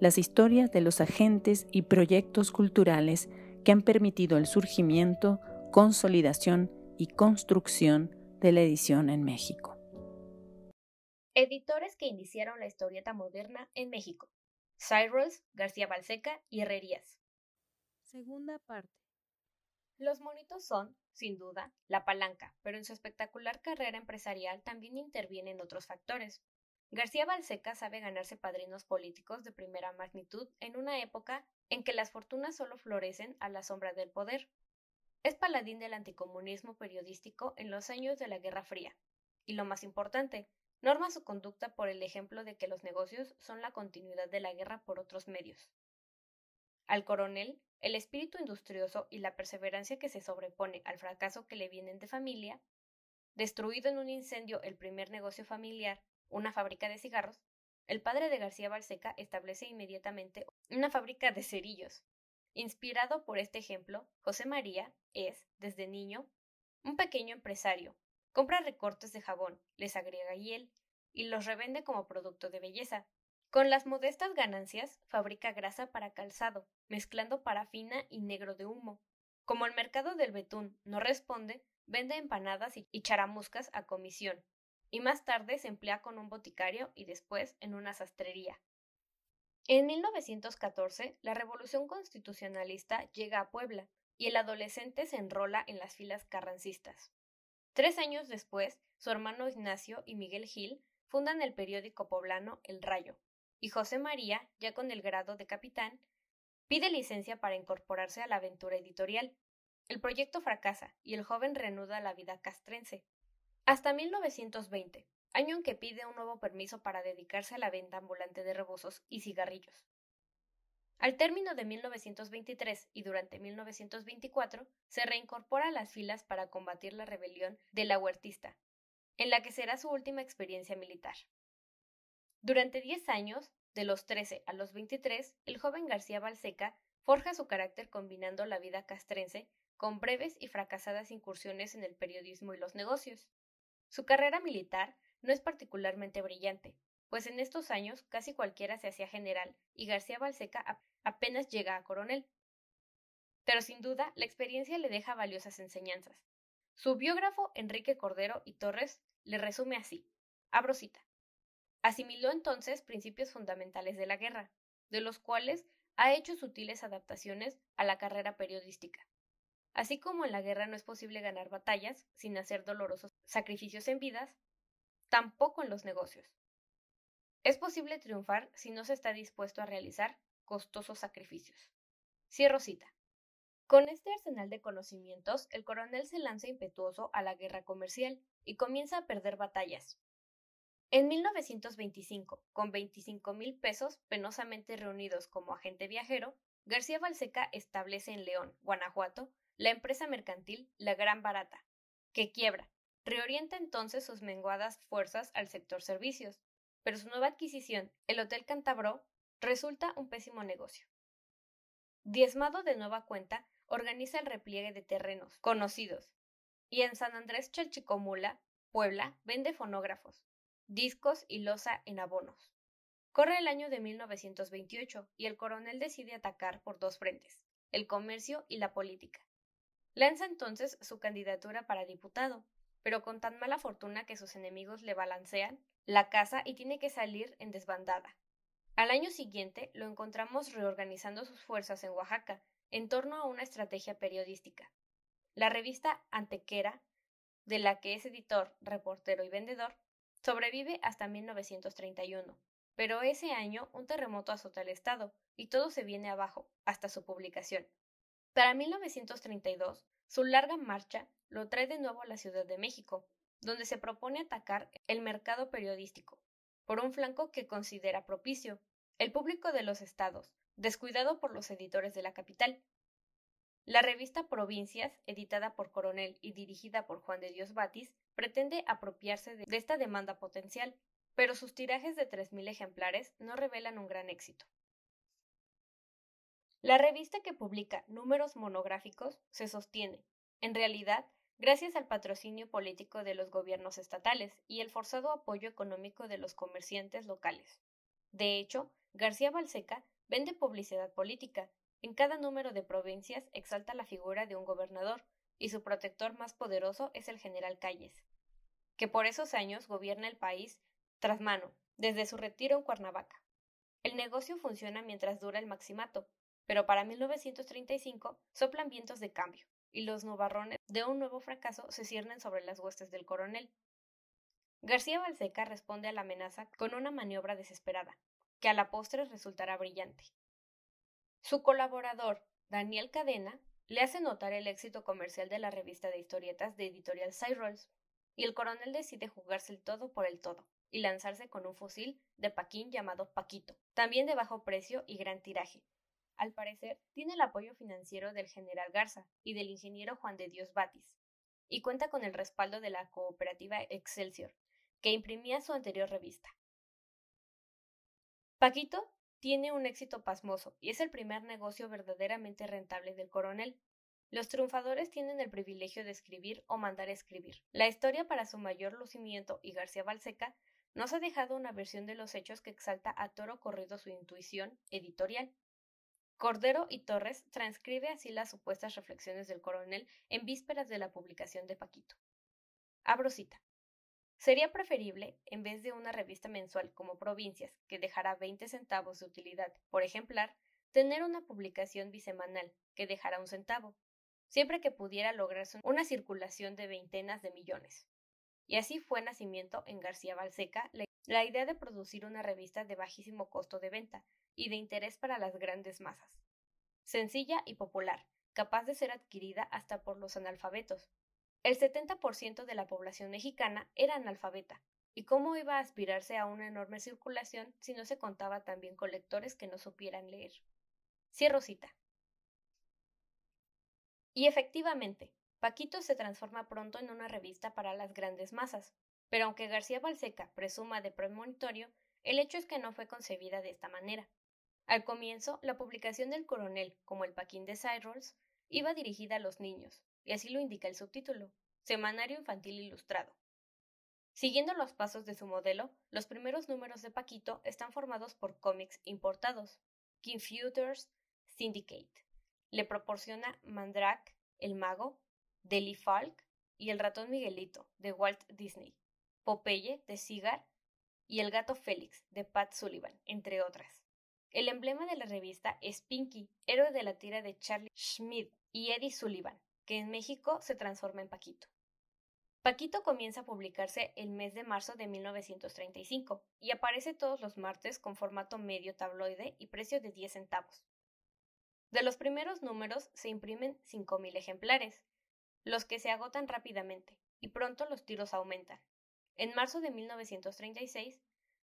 las historias de los agentes y proyectos culturales que han permitido el surgimiento, consolidación y construcción de la edición en México. Editores que iniciaron la historieta moderna en México. Cyrus, García Balseca y Herrerías. Segunda parte. Los monitos son, sin duda, la palanca, pero en su espectacular carrera empresarial también intervienen otros factores. García Balseca sabe ganarse padrinos políticos de primera magnitud en una época en que las fortunas solo florecen a la sombra del poder. Es paladín del anticomunismo periodístico en los años de la Guerra Fría. Y lo más importante, norma su conducta por el ejemplo de que los negocios son la continuidad de la guerra por otros medios. Al coronel, el espíritu industrioso y la perseverancia que se sobrepone al fracaso que le vienen de familia, destruido en un incendio el primer negocio familiar una fábrica de cigarros, el padre de García Balseca establece inmediatamente una fábrica de cerillos. Inspirado por este ejemplo, José María es, desde niño, un pequeño empresario. Compra recortes de jabón, les agrega hiel y los revende como producto de belleza. Con las modestas ganancias, fabrica grasa para calzado, mezclando parafina y negro de humo. Como el mercado del betún no responde, vende empanadas y charamuscas a comisión, y más tarde se emplea con un boticario y después en una sastrería. En 1914, la Revolución Constitucionalista llega a Puebla y el adolescente se enrola en las filas carrancistas. Tres años después, su hermano Ignacio y Miguel Gil fundan el periódico poblano El Rayo, y José María, ya con el grado de capitán, pide licencia para incorporarse a la aventura editorial. El proyecto fracasa y el joven reanuda la vida castrense, hasta 1920, año en que pide un nuevo permiso para dedicarse a la venta ambulante de rebozos y cigarrillos. Al término de 1923 y durante 1924, se reincorpora a las filas para combatir la rebelión de la huertista, en la que será su última experiencia militar. Durante 10 años, de los 13 a los 23, el joven García Balseca forja su carácter combinando la vida castrense con breves y fracasadas incursiones en el periodismo y los negocios. Su carrera militar no es particularmente brillante, pues en estos años casi cualquiera se hacía general y García Balseca apenas llega a coronel. Pero sin duda la experiencia le deja valiosas enseñanzas. Su biógrafo Enrique Cordero y Torres le resume así. Abro cita. Asimiló entonces principios fundamentales de la guerra, de los cuales ha hecho sutiles adaptaciones a la carrera periodística. Así como en la guerra no es posible ganar batallas sin hacer dolorosos sacrificios en vidas, tampoco en los negocios. Es posible triunfar si no se está dispuesto a realizar costosos sacrificios. Cierro cita. Con este arsenal de conocimientos, el coronel se lanza impetuoso a la guerra comercial y comienza a perder batallas. En 1925, con 25 mil pesos penosamente reunidos como agente viajero, García Balseca establece en León, Guanajuato, la empresa mercantil La Gran Barata, que quiebra. Reorienta entonces sus menguadas fuerzas al sector servicios, pero su nueva adquisición, el Hotel Cantabro, resulta un pésimo negocio. Diezmado de nueva cuenta, organiza el repliegue de terrenos conocidos y en San Andrés Chalchicomula, Puebla, vende fonógrafos, discos y losa en abonos. Corre el año de 1928 y el coronel decide atacar por dos frentes, el comercio y la política. Lanza entonces su candidatura para diputado, pero con tan mala fortuna que sus enemigos le balancean la casa y tiene que salir en desbandada. Al año siguiente lo encontramos reorganizando sus fuerzas en Oaxaca en torno a una estrategia periodística. La revista Antequera, de la que es editor, reportero y vendedor, sobrevive hasta 1931, pero ese año un terremoto azota el estado y todo se viene abajo hasta su publicación. Para 1932, su larga marcha lo trae de nuevo a la Ciudad de México, donde se propone atacar el mercado periodístico, por un flanco que considera propicio, el público de los estados, descuidado por los editores de la capital. La revista Provincias, editada por Coronel y dirigida por Juan de Dios Batis, pretende apropiarse de esta demanda potencial, pero sus tirajes de 3.000 ejemplares no revelan un gran éxito. La revista que publica números monográficos se sostiene, en realidad, gracias al patrocinio político de los gobiernos estatales y el forzado apoyo económico de los comerciantes locales. De hecho, García Balseca vende publicidad política. En cada número de provincias exalta la figura de un gobernador, y su protector más poderoso es el general Calles, que por esos años gobierna el país tras mano, desde su retiro en Cuernavaca. El negocio funciona mientras dura el maximato, pero para 1935 soplan vientos de cambio, y los nubarrones de un nuevo fracaso se ciernen sobre las huestes del coronel. García Balseca responde a la amenaza con una maniobra desesperada, que a la postre resultará brillante. Su colaborador, Daniel Cadena, le hace notar el éxito comercial de la revista de historietas de editorial Cyrus, y el coronel decide jugarse el todo por el todo y lanzarse con un fusil de Paquín llamado Paquito, también de bajo precio y gran tiraje, al parecer, tiene el apoyo financiero del general Garza y del ingeniero Juan de Dios Batis, y cuenta con el respaldo de la cooperativa Excelsior, que imprimía su anterior revista. Paquito tiene un éxito pasmoso y es el primer negocio verdaderamente rentable del coronel. Los triunfadores tienen el privilegio de escribir o mandar escribir. La historia para su mayor lucimiento y García Balseca nos ha dejado una versión de los hechos que exalta a toro corrido su intuición editorial. Cordero y Torres transcribe así las supuestas reflexiones del coronel en vísperas de la publicación de Paquito. Abro cita. Sería preferible, en vez de una revista mensual como Provincias, que dejará 20 centavos de utilidad por ejemplar, tener una publicación bisemanal, que dejará un centavo, siempre que pudiera lograrse una circulación de veintenas de millones. Y así fue nacimiento en García Balseca la idea de producir una revista de bajísimo costo de venta, y de interés para las grandes masas. Sencilla y popular, capaz de ser adquirida hasta por los analfabetos. El 70% de la población mexicana era analfabeta, y cómo iba a aspirarse a una enorme circulación si no se contaba también con lectores que no supieran leer. Cierro cita. Y efectivamente, Paquito se transforma pronto en una revista para las grandes masas, pero aunque García Balseca presuma de premonitorio, el hecho es que no fue concebida de esta manera. Al comienzo, la publicación del coronel, como el Paquín de Cyrus, iba dirigida a los niños, y así lo indica el subtítulo, Semanario Infantil Ilustrado. Siguiendo los pasos de su modelo, los primeros números de Paquito están formados por cómics importados. King Futures Syndicate le proporciona Mandrake, el mago, Deli Falk y el ratón Miguelito, de Walt Disney, Popeye, de Cigar, y el gato Félix, de Pat Sullivan, entre otras. El emblema de la revista es Pinky, héroe de la tira de Charlie Schmidt y Eddie Sullivan, que en México se transforma en Paquito. Paquito comienza a publicarse el mes de marzo de 1935 y aparece todos los martes con formato medio tabloide y precio de 10 centavos. De los primeros números se imprimen 5.000 ejemplares, los que se agotan rápidamente, y pronto los tiros aumentan. En marzo de 1936,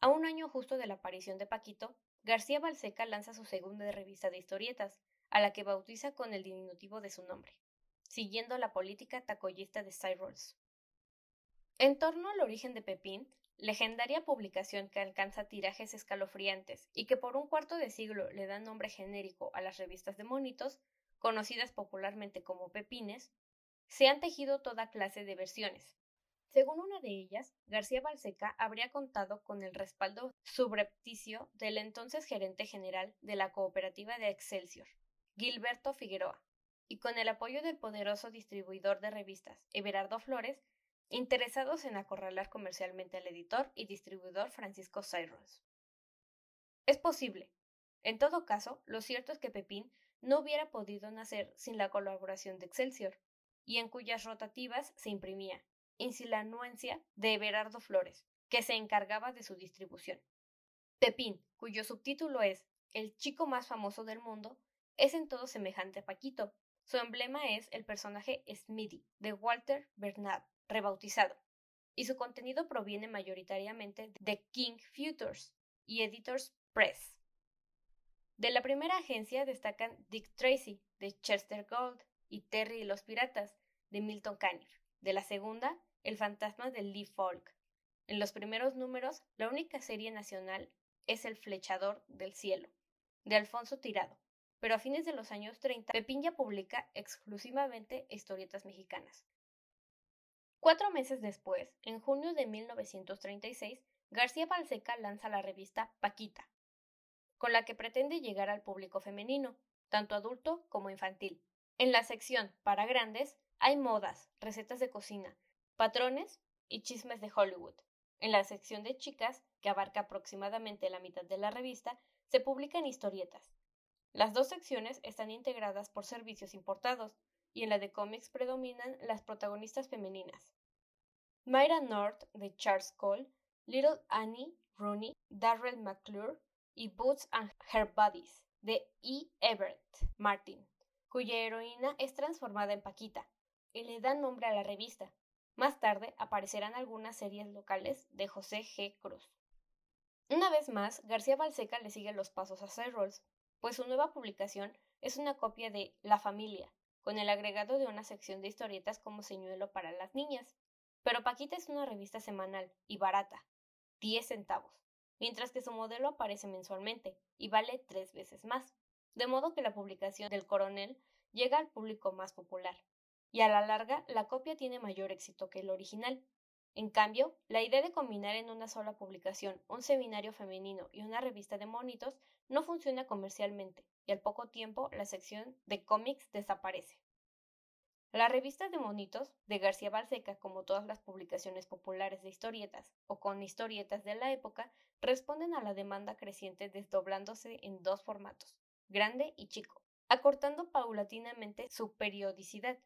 a un año justo de la aparición de Paquito, García Balseca lanza su segunda revista de historietas, a la que bautiza con el diminutivo de su nombre, siguiendo la política tacoyista de Cyrus. En torno al origen de Pepín, legendaria publicación que alcanza tirajes escalofriantes y que por un cuarto de siglo le da nombre genérico a las revistas de monitos, conocidas popularmente como Pepines, se han tejido toda clase de versiones, según una de ellas, García Balseca habría contado con el respaldo subrepticio del entonces gerente general de la cooperativa de Excelsior, Gilberto Figueroa, y con el apoyo del poderoso distribuidor de revistas, Everardo Flores, interesados en acorralar comercialmente al editor y distribuidor Francisco Cyrus. Es posible. En todo caso, lo cierto es que Pepín no hubiera podido nacer sin la colaboración de Excelsior, y en cuyas rotativas se imprimía, insilanuencia de Everardo Flores, que se encargaba de su distribución. Pepín, cuyo subtítulo es El chico más famoso del mundo, es en todo semejante a Paquito. Su emblema es el personaje Smithy, de Walter Bernard, rebautizado, y su contenido proviene mayoritariamente de King Futures y Editors Press. De la primera agencia destacan Dick Tracy, de Chester Gold, y Terry y los Piratas, de Milton Caniff. De la segunda, El fantasma de Lee Falk. En los primeros números, la única serie nacional es El flechador del cielo, de Alfonso Tirado, pero a fines de los años 30, Pepín ya publica exclusivamente historietas mexicanas. Cuatro meses después, en junio de 1936, García Balseca lanza la revista Paquita, con la que pretende llegar al público femenino, tanto adulto como infantil. En la sección para grandes hay modas, recetas de cocina, patrones y chismes de Hollywood. En la sección de chicas, que abarca aproximadamente la mitad de la revista, se publican historietas. Las dos secciones están integradas por servicios importados, y en la de cómics predominan las protagonistas femeninas. Myra North de Charles Cole, Little Annie Rooney, Darrell McClure y Boots and Her Buddies de E. Everett Martin, cuya heroína es transformada en Paquita y le da nombre a la revista. Más tarde aparecerán algunas series locales de José G. Cruz. Una vez más, García Balseca le sigue los pasos a Rolls, pues su nueva publicación es una copia de La Familia, con el agregado de una sección de historietas como señuelo para las niñas. Pero Paquita es una revista semanal y barata, 10 centavos, mientras que su modelo aparece mensualmente y vale tres veces más, de modo que la publicación del coronel llega al público más popular, y a la larga la copia tiene mayor éxito que el original. En cambio, la idea de combinar en una sola publicación un seminario femenino y una revista de monitos no funciona comercialmente, y al poco tiempo la sección de cómics desaparece. La revista de monitos de García Balseca, como todas las publicaciones populares de historietas o con historietas de la época, responden a la demanda creciente desdoblándose en dos formatos, grande y chico, acortando paulatinamente su periodicidad.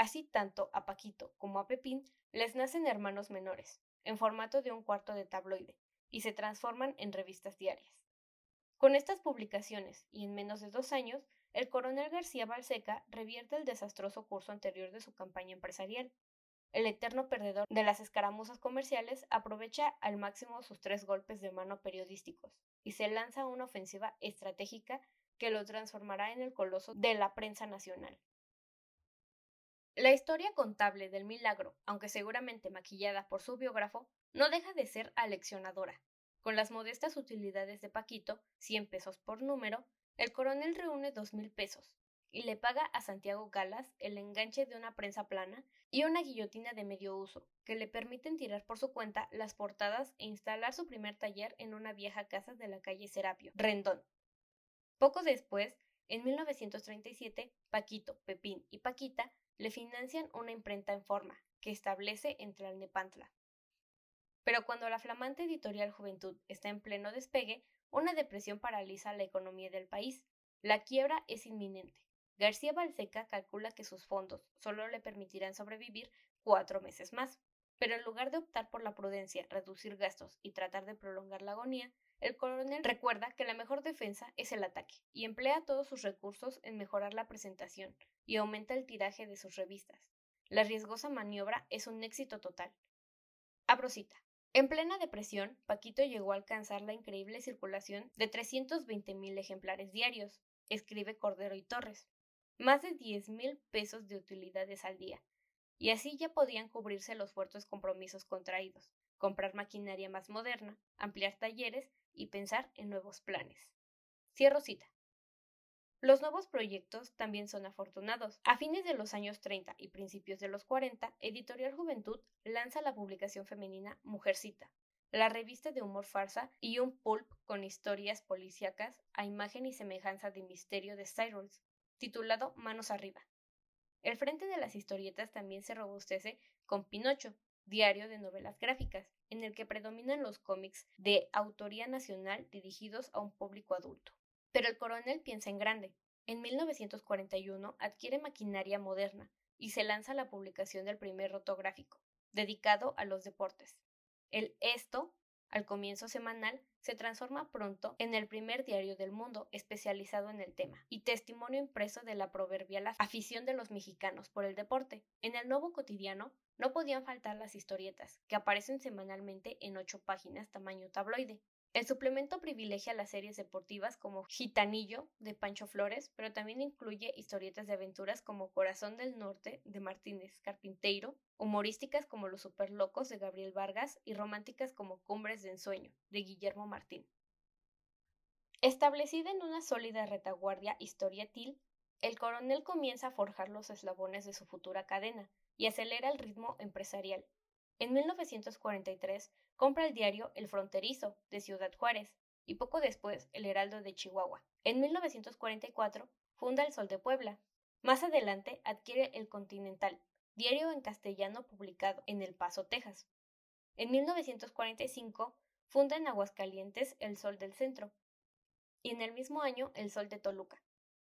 Así tanto a Paquito como a Pepín les nacen hermanos menores, en formato de un cuarto de tabloide, y se transforman en revistas diarias. Con estas publicaciones, y en menos de dos años, el coronel García Balseca revierte el desastroso curso anterior de su campaña empresarial. El eterno perdedor de las escaramuzas comerciales aprovecha al máximo sus tres golpes de mano periodísticos y se lanza una ofensiva estratégica que lo transformará en el coloso de la prensa nacional. La historia contable del milagro, aunque seguramente maquillada por su biógrafo, no deja de ser aleccionadora. Con las modestas utilidades de Paquito, 100 pesos por número, el coronel reúne dos pesos y le paga a Santiago Galas el enganche de una prensa plana y una guillotina de medio uso, que le permiten tirar por su cuenta las portadas e instalar su primer taller en una vieja casa de la calle Serapio, Rendón. Poco después, en 1937, Paquito, Pepín y Paquita le financian una imprenta en forma, que establece entre Alnepantla. Pero cuando la flamante editorial Juventud está en pleno despegue, una depresión paraliza la economía del país. La quiebra es inminente. García Balseca calcula que sus fondos solo le permitirán sobrevivir cuatro meses más. Pero en lugar de optar por la prudencia, reducir gastos y tratar de prolongar la agonía, el coronel recuerda que la mejor defensa es el ataque y emplea todos sus recursos en mejorar la presentación y aumenta el tiraje de sus revistas. La riesgosa maniobra es un éxito total. Abro cita. En plena depresión, Paquito llegó a alcanzar la increíble circulación de 320.000 ejemplares diarios, escribe Cordero y Torres, más de 10.000 pesos de utilidades al día, y así ya podían cubrirse los fuertes compromisos contraídos, comprar maquinaria más moderna, ampliar talleres y pensar en nuevos planes. Cierro cita. Los nuevos proyectos también son afortunados. A fines de los años 30 y principios de los 40, Editorial Juventud lanza la publicación femenina Mujercita, la revista de humor farsa y un pulp con historias policíacas a imagen y semejanza de misterio de Cyrus, titulado Manos Arriba. El frente de las historietas también se robustece con Pinocho, diario de novelas gráficas, en el que predominan los cómics de autoría nacional dirigidos a un público adulto. Pero el coronel piensa en grande. En 1941 adquiere maquinaria moderna y se lanza la publicación del primer rotográfico, dedicado a los deportes. El Esto, al comienzo semanal, se transforma pronto en el primer diario del mundo especializado en el tema y testimonio impreso de la proverbial afición de los mexicanos por el deporte. En el nuevo cotidiano no podían faltar las historietas, que aparecen semanalmente en ocho páginas tamaño tabloide, El suplemento privilegia las series deportivas como Gitanillo de Pancho Flores, pero también incluye historietas de aventuras como Corazón del Norte de Martínez Carpinteiro, humorísticas como Los Superlocos de Gabriel Vargas y románticas como Cumbres de Ensueño de Guillermo Martín. Establecida en una sólida retaguardia historietil, el coronel comienza a forjar los eslabones de su futura cadena y acelera el ritmo empresarial. En 1943 compra el diario El Fronterizo de Ciudad Juárez y poco después El Heraldo de Chihuahua. En 1944 funda El Sol de Puebla. Más adelante adquiere El Continental, diario en castellano publicado en El Paso, Texas. En 1945 funda en Aguascalientes El Sol del Centro y en el mismo año El Sol de Toluca.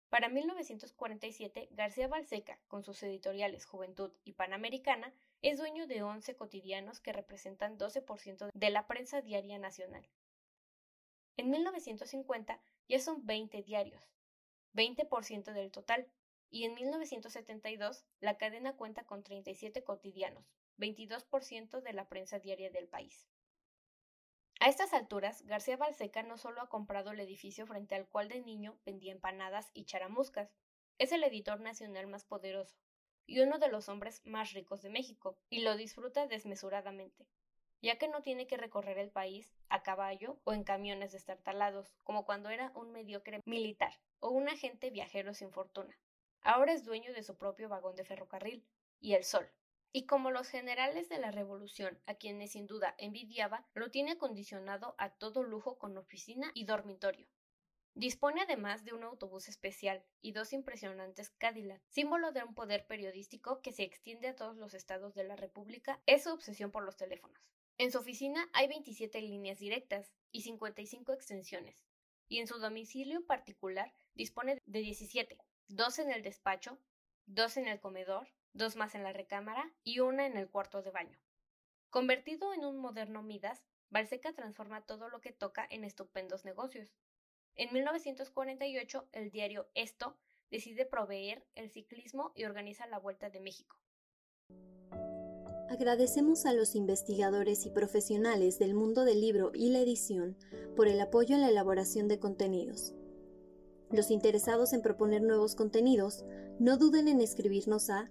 Para 1947, García Balseca, con sus editoriales Juventud y Panamericana, es dueño de 11 cotidianos que representan 12% de la prensa diaria nacional. En 1950 ya son 20 diarios, 20% del total, y en 1972 la cadena cuenta con 37 cotidianos, 22% de la prensa diaria del país. A estas alturas, García Balseca no solo ha comprado el edificio frente al cual de niño vendía empanadas y charamuscas, es el editor nacional más poderoso, y uno de los hombres más ricos de México, y lo disfruta desmesuradamente, ya que no tiene que recorrer el país a caballo o en camiones destartalados, como cuando era un mediocre militar o un agente viajero sin fortuna. Ahora es dueño de su propio vagón de ferrocarril, y el sol. Y como los generales de la revolución, a quienes sin duda envidiaba, lo tiene acondicionado a todo lujo con oficina y dormitorio. Dispone además de un autobús especial y dos impresionantes Cadillac, símbolo de un poder periodístico que se extiende a todos los estados de la República, es su obsesión por los teléfonos. En su oficina hay 27 líneas directas y 55 extensiones, y en su domicilio particular dispone de 17, dos en el despacho, dos en el comedor, dos más en la recámara y una en el cuarto de baño. Convertido en un moderno Midas, Balseca transforma todo lo que toca en estupendos negocios, en 1948, el diario Esto decide proveer el ciclismo y organiza la Vuelta de México. Agradecemos a los investigadores y profesionales del mundo del libro y la edición por el apoyo en la elaboración de contenidos. Los interesados en proponer nuevos contenidos, no duden en escribirnos a